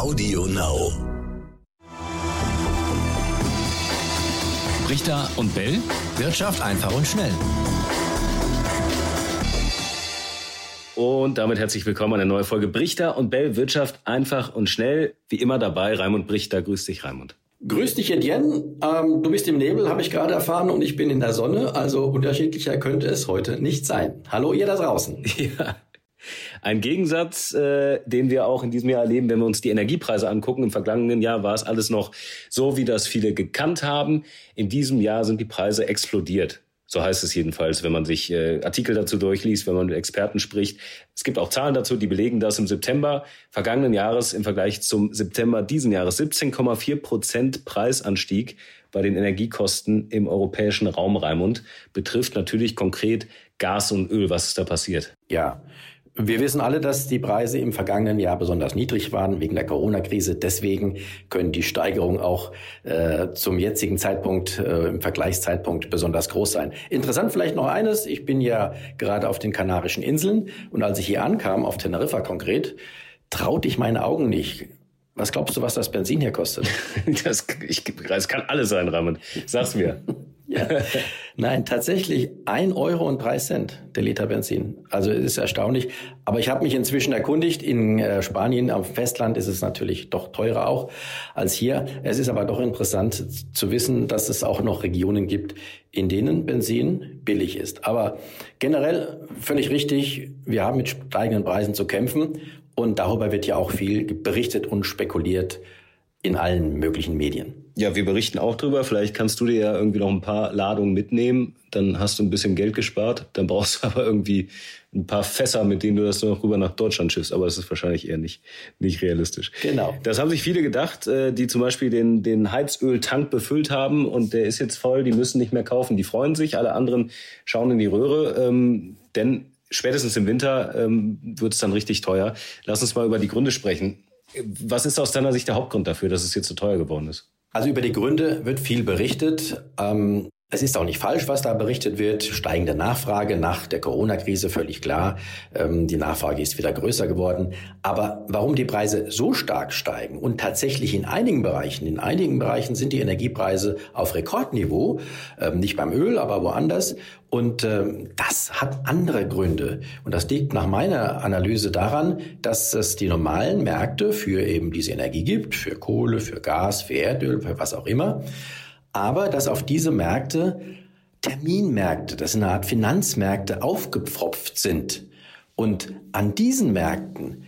Audio Now. Richter und Bell. Wirtschaft einfach und schnell. Und damit herzlich willkommen an eine neue Folge Brichter und Bell Wirtschaft einfach und schnell. Wie immer dabei Raimund Brichter. Grüß dich, Raimund. Grüß dich, Etienne. Ähm, du bist im Nebel, habe ich gerade erfahren, und ich bin in der Sonne. Also unterschiedlicher könnte es heute nicht sein. Hallo, ihr da draußen. Ja. Ein Gegensatz, äh, den wir auch in diesem Jahr erleben, wenn wir uns die Energiepreise angucken. Im vergangenen Jahr war es alles noch so, wie das viele gekannt haben. In diesem Jahr sind die Preise explodiert. So heißt es jedenfalls, wenn man sich äh, Artikel dazu durchliest, wenn man mit Experten spricht. Es gibt auch Zahlen dazu, die belegen, dass im September vergangenen Jahres im Vergleich zum September diesen Jahres 17,4 Prozent Preisanstieg bei den Energiekosten im europäischen Raum, Raimund, betrifft natürlich konkret Gas und Öl. Was ist da passiert? Ja, wir wissen alle, dass die Preise im vergangenen Jahr besonders niedrig waren wegen der Corona-Krise. Deswegen können die Steigerungen auch äh, zum jetzigen Zeitpunkt, äh, im Vergleichszeitpunkt besonders groß sein. Interessant vielleicht noch eines. Ich bin ja gerade auf den Kanarischen Inseln und als ich hier ankam, auf Teneriffa konkret, traute ich meine Augen nicht. Was glaubst du, was das Benzin hier kostet? das, ich, das kann alles sein, Rahmen. Sag's mir. ja. Nein, tatsächlich ein Euro und drei Cent der Liter Benzin. Also es ist erstaunlich. Aber ich habe mich inzwischen erkundigt. In äh, Spanien am Festland ist es natürlich doch teurer auch als hier. Es ist aber doch interessant zu wissen, dass es auch noch Regionen gibt, in denen Benzin billig ist. Aber generell völlig richtig. Wir haben mit steigenden Preisen zu kämpfen. Und darüber wird ja auch viel berichtet und spekuliert in allen möglichen Medien. Ja, wir berichten auch drüber. Vielleicht kannst du dir ja irgendwie noch ein paar Ladungen mitnehmen. Dann hast du ein bisschen Geld gespart. Dann brauchst du aber irgendwie ein paar Fässer, mit denen du das noch rüber nach Deutschland schiffst. Aber das ist wahrscheinlich eher nicht, nicht realistisch. Genau. Das haben sich viele gedacht, äh, die zum Beispiel den, den Heizöltank befüllt haben und der ist jetzt voll. Die müssen nicht mehr kaufen. Die freuen sich. Alle anderen schauen in die Röhre. Ähm, denn spätestens im Winter ähm, wird es dann richtig teuer. Lass uns mal über die Gründe sprechen. Was ist aus deiner Sicht der Hauptgrund dafür, dass es jetzt so teuer geworden ist? Also über die Gründe wird viel berichtet. Ähm, es ist auch nicht falsch, was da berichtet wird. Steigende Nachfrage nach der Corona-Krise, völlig klar. Ähm, die Nachfrage ist wieder größer geworden. Aber warum die Preise so stark steigen und tatsächlich in einigen Bereichen, in einigen Bereichen sind die Energiepreise auf Rekordniveau, ähm, nicht beim Öl, aber woanders. Und ähm, das hat andere Gründe. Und das liegt nach meiner Analyse daran, dass es die normalen Märkte für eben diese Energie gibt, für Kohle, für Gas, für Erdöl, für was auch immer aber dass auf diese Märkte Terminmärkte, das ist eine Art Finanzmärkte, aufgepfropft sind. Und an diesen Märkten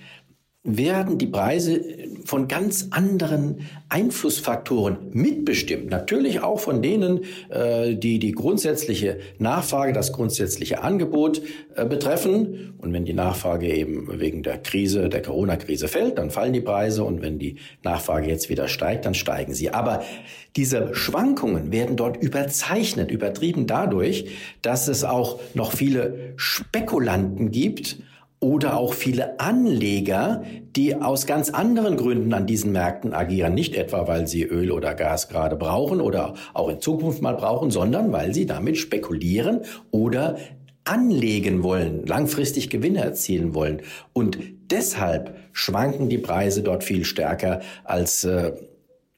werden die Preise von ganz anderen Einflussfaktoren mitbestimmt. Natürlich auch von denen, äh, die die grundsätzliche Nachfrage, das grundsätzliche Angebot äh, betreffen. Und wenn die Nachfrage eben wegen der Krise, der Corona-Krise fällt, dann fallen die Preise. Und wenn die Nachfrage jetzt wieder steigt, dann steigen sie. Aber diese Schwankungen werden dort überzeichnet, übertrieben dadurch, dass es auch noch viele Spekulanten gibt, oder auch viele Anleger, die aus ganz anderen Gründen an diesen Märkten agieren. Nicht etwa, weil sie Öl oder Gas gerade brauchen oder auch in Zukunft mal brauchen, sondern weil sie damit spekulieren oder anlegen wollen, langfristig Gewinne erzielen wollen. Und deshalb schwanken die Preise dort viel stärker als äh,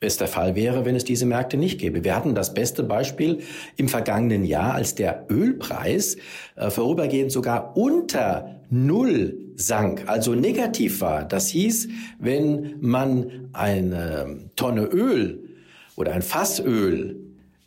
es der Fall wäre, wenn es diese Märkte nicht gäbe. Wir hatten das beste Beispiel im vergangenen Jahr, als der Ölpreis äh, vorübergehend sogar unter Null sank, also negativ war. Das hieß, wenn man eine Tonne Öl oder ein Fassöl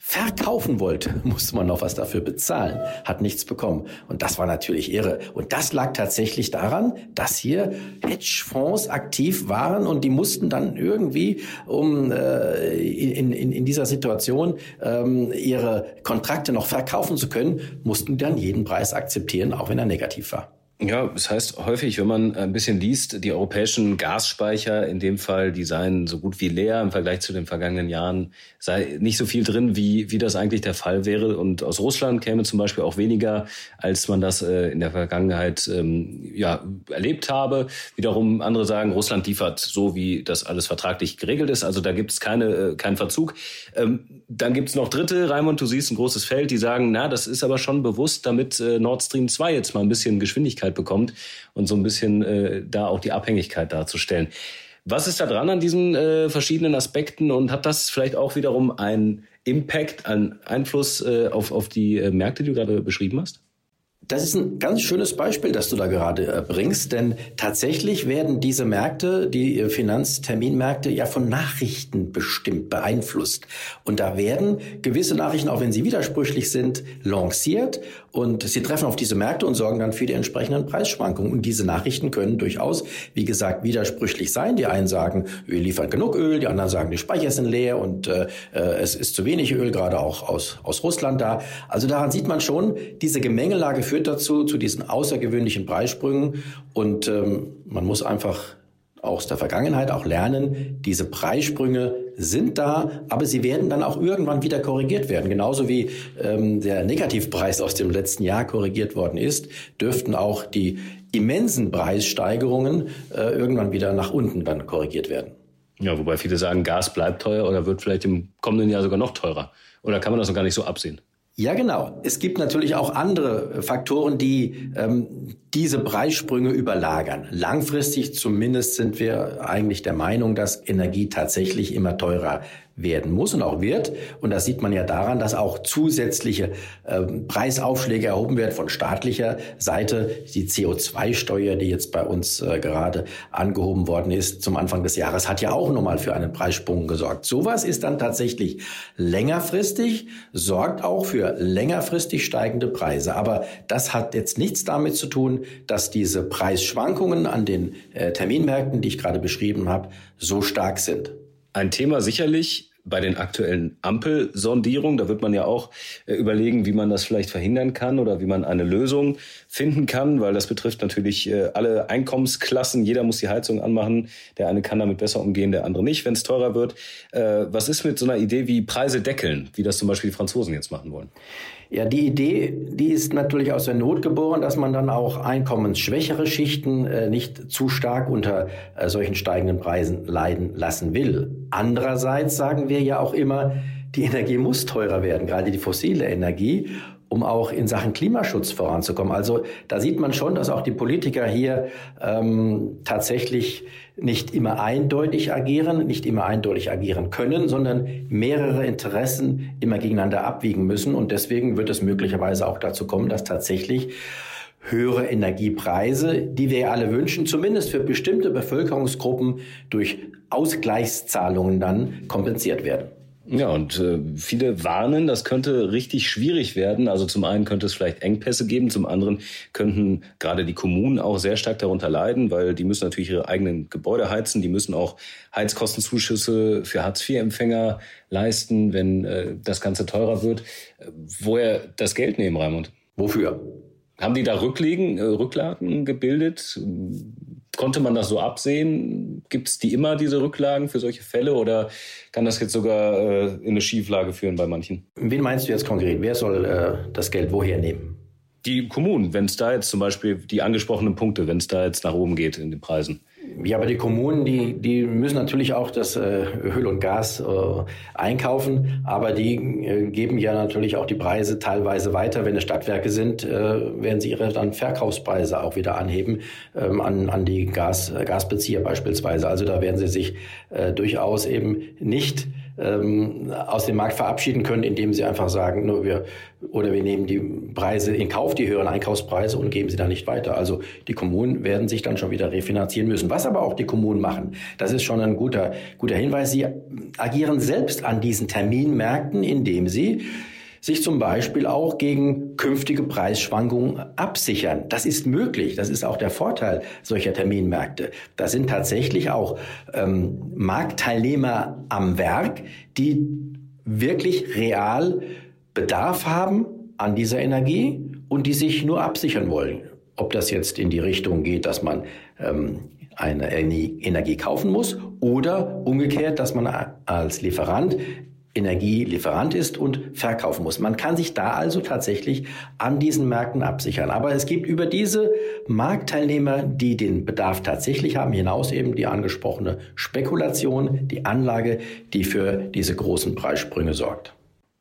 verkaufen wollte, musste man noch was dafür bezahlen, hat nichts bekommen. Und das war natürlich irre. Und das lag tatsächlich daran, dass hier Hedgefonds aktiv waren und die mussten dann irgendwie, um äh, in, in, in dieser Situation ähm, ihre Kontrakte noch verkaufen zu können, mussten dann jeden Preis akzeptieren, auch wenn er negativ war. Ja, das heißt häufig, wenn man ein bisschen liest, die europäischen Gasspeicher, in dem Fall, die seien so gut wie leer im Vergleich zu den vergangenen Jahren, sei nicht so viel drin, wie, wie das eigentlich der Fall wäre. Und aus Russland käme zum Beispiel auch weniger, als man das äh, in der Vergangenheit ähm, ja, erlebt habe. Wiederum andere sagen, Russland liefert so, wie das alles vertraglich geregelt ist. Also da gibt es keine, äh, keinen Verzug. Ähm, dann gibt es noch Dritte, Raimund, du siehst ein großes Feld, die sagen, na, das ist aber schon bewusst, damit äh, Nord Stream 2 jetzt mal ein bisschen Geschwindigkeit bekommt und so ein bisschen äh, da auch die Abhängigkeit darzustellen. Was ist da dran an diesen äh, verschiedenen Aspekten und hat das vielleicht auch wiederum einen Impact, einen Einfluss äh, auf, auf die äh, Märkte, die du gerade beschrieben hast? Das ist ein ganz schönes Beispiel, das du da gerade äh, bringst, denn tatsächlich werden diese Märkte, die äh, Finanzterminmärkte, ja von Nachrichten bestimmt, beeinflusst. Und da werden gewisse Nachrichten, auch wenn sie widersprüchlich sind, lanciert und sie treffen auf diese Märkte und sorgen dann für die entsprechenden Preisschwankungen. Und diese Nachrichten können durchaus, wie gesagt, widersprüchlich sein. Die einen sagen, wir liefern genug Öl, die anderen sagen, die Speicher sind leer und äh, äh es ist zu wenig Öl, gerade auch aus, aus Russland da. Also daran sieht man schon, diese Gemengelage führt dazu, zu diesen außergewöhnlichen Preissprüngen. Und ähm, man muss einfach aus der Vergangenheit auch lernen, diese Preissprünge sind da, aber sie werden dann auch irgendwann wieder korrigiert werden. Genauso wie ähm, der Negativpreis aus dem letzten Jahr korrigiert worden ist, dürften auch die immensen Preissteigerungen äh, irgendwann wieder nach unten dann korrigiert werden. Ja, wobei viele sagen, Gas bleibt teuer oder wird vielleicht im kommenden Jahr sogar noch teurer. Oder kann man das noch gar nicht so absehen? Ja, genau. Es gibt natürlich auch andere Faktoren, die ähm, diese Preissprünge überlagern. Langfristig zumindest sind wir eigentlich der Meinung, dass Energie tatsächlich immer teurer werden muss und auch wird. Und das sieht man ja daran, dass auch zusätzliche äh, Preisaufschläge erhoben werden von staatlicher Seite. Die CO2-Steuer, die jetzt bei uns äh, gerade angehoben worden ist zum Anfang des Jahres, hat ja auch nochmal für einen Preissprung gesorgt. Sowas ist dann tatsächlich längerfristig, sorgt auch für längerfristig steigende Preise. Aber das hat jetzt nichts damit zu tun, dass diese Preisschwankungen an den äh, Terminmärkten, die ich gerade beschrieben habe, so stark sind. Ein Thema sicherlich bei den aktuellen Ampelsondierungen. Da wird man ja auch äh, überlegen, wie man das vielleicht verhindern kann oder wie man eine Lösung finden kann, weil das betrifft natürlich äh, alle Einkommensklassen. Jeder muss die Heizung anmachen. Der eine kann damit besser umgehen, der andere nicht, wenn es teurer wird. Äh, was ist mit so einer Idee wie Preise deckeln, wie das zum Beispiel die Franzosen jetzt machen wollen? Ja, die Idee, die ist natürlich aus der Not geboren, dass man dann auch einkommensschwächere Schichten äh, nicht zu stark unter äh, solchen steigenden Preisen leiden lassen will. Andererseits sagen wir ja auch immer, die Energie muss teurer werden, gerade die fossile Energie um auch in Sachen Klimaschutz voranzukommen. Also da sieht man schon, dass auch die Politiker hier ähm, tatsächlich nicht immer eindeutig agieren, nicht immer eindeutig agieren können, sondern mehrere Interessen immer gegeneinander abwiegen müssen. Und deswegen wird es möglicherweise auch dazu kommen, dass tatsächlich höhere Energiepreise, die wir alle wünschen, zumindest für bestimmte Bevölkerungsgruppen durch Ausgleichszahlungen dann kompensiert werden. Ja, und äh, viele warnen, das könnte richtig schwierig werden. Also zum einen könnte es vielleicht Engpässe geben, zum anderen könnten gerade die Kommunen auch sehr stark darunter leiden, weil die müssen natürlich ihre eigenen Gebäude heizen, die müssen auch Heizkostenzuschüsse für Hartz-IV-Empfänger leisten, wenn äh, das Ganze teurer wird. Woher das Geld nehmen, Raimund? Wofür? Haben die da Rücklagen, äh, Rücklagen gebildet? Konnte man das so absehen? Gibt es die immer, diese Rücklagen für solche Fälle? Oder kann das jetzt sogar äh, in eine Schieflage führen bei manchen? Wen meinst du jetzt konkret? Wer soll äh, das Geld woher nehmen? Die Kommunen, wenn es da jetzt zum Beispiel die angesprochenen Punkte, wenn es da jetzt nach oben geht in den Preisen. Ja, aber die Kommunen, die, die müssen natürlich auch das äh, Öl und Gas äh, einkaufen, aber die äh, geben ja natürlich auch die Preise teilweise weiter. Wenn es Stadtwerke sind, äh, werden sie ihre dann Verkaufspreise auch wieder anheben ähm, an, an die Gas, Gasbezieher beispielsweise. Also da werden sie sich äh, durchaus eben nicht ähm, aus dem Markt verabschieden können, indem sie einfach sagen, nur wir oder wir nehmen die Preise in Kauf, die höheren Einkaufspreise und geben sie dann nicht weiter. Also die Kommunen werden sich dann schon wieder refinanzieren müssen. Was aber auch die Kommunen machen, das ist schon ein guter guter Hinweis. Sie agieren selbst an diesen Terminmärkten, indem sie sich zum Beispiel auch gegen künftige Preisschwankungen absichern. Das ist möglich. Das ist auch der Vorteil solcher Terminmärkte. Da sind tatsächlich auch ähm, Marktteilnehmer am Werk, die wirklich real Bedarf haben an dieser Energie und die sich nur absichern wollen. Ob das jetzt in die Richtung geht, dass man ähm, eine Energie kaufen muss oder umgekehrt, dass man als Lieferant Energielieferant ist und verkaufen muss. Man kann sich da also tatsächlich an diesen Märkten absichern. Aber es gibt über diese Marktteilnehmer, die den Bedarf tatsächlich haben, hinaus eben die angesprochene Spekulation, die Anlage, die für diese großen Preissprünge sorgt.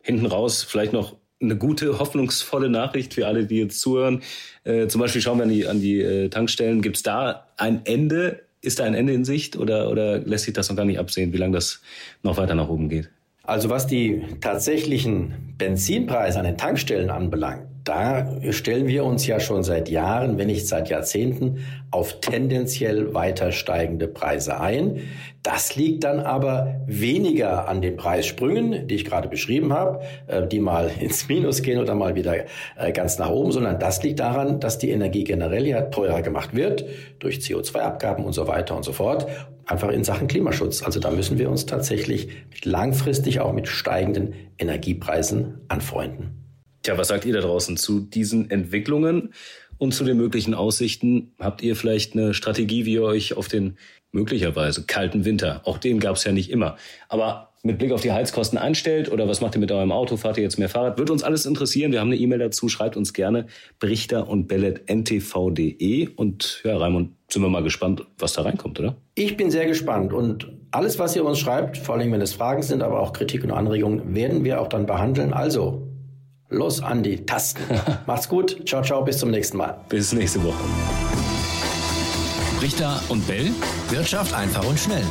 Hinten raus vielleicht noch eine gute, hoffnungsvolle Nachricht für alle, die jetzt zuhören. Äh, zum Beispiel schauen wir an die, an die äh, Tankstellen. Gibt es da ein Ende Ist da ein Ende in Sicht oder, oder lässt sich das noch gar nicht absehen, wie lange das noch weiter nach oben geht? Also was die tatsächlichen Benzinpreise an den Tankstellen anbelangt, da stellen wir uns ja schon seit Jahren, wenn nicht seit Jahrzehnten, auf tendenziell weiter steigende Preise ein. Das liegt dann aber weniger an den Preissprüngen, die ich gerade beschrieben habe, äh, die mal ins Minus gehen oder mal wieder äh, ganz nach oben, sondern das liegt daran, dass die Energie generell ja teurer gemacht wird durch CO2-Abgaben und so weiter und so fort. Einfach in Sachen Klimaschutz. Also da müssen wir uns tatsächlich langfristig auch mit steigenden Energiepreisen anfreunden. Tja, was sagt ihr da draußen zu diesen Entwicklungen und zu den möglichen Aussichten? Habt ihr vielleicht eine Strategie, wie ihr euch auf den möglicherweise kalten Winter, auch den gab es ja nicht immer, aber mit Blick auf die Heizkosten einstellt oder was macht ihr mit eurem Auto? Fahrt ihr jetzt mehr Fahrrad? Wird uns alles interessieren. Wir haben eine E-Mail dazu. Schreibt uns gerne brichter und bellet.ntv.de und ja, Raimund, sind wir mal gespannt, was da reinkommt, oder? Ich bin sehr gespannt und alles, was ihr uns schreibt, vor allem wenn es Fragen sind, aber auch Kritik und Anregungen, werden wir auch dann behandeln. Also Los an die Tasten. Macht's gut. Ciao, ciao. Bis zum nächsten Mal. Bis nächste Woche. Richter und Bell. Wirtschaft einfach und schnell.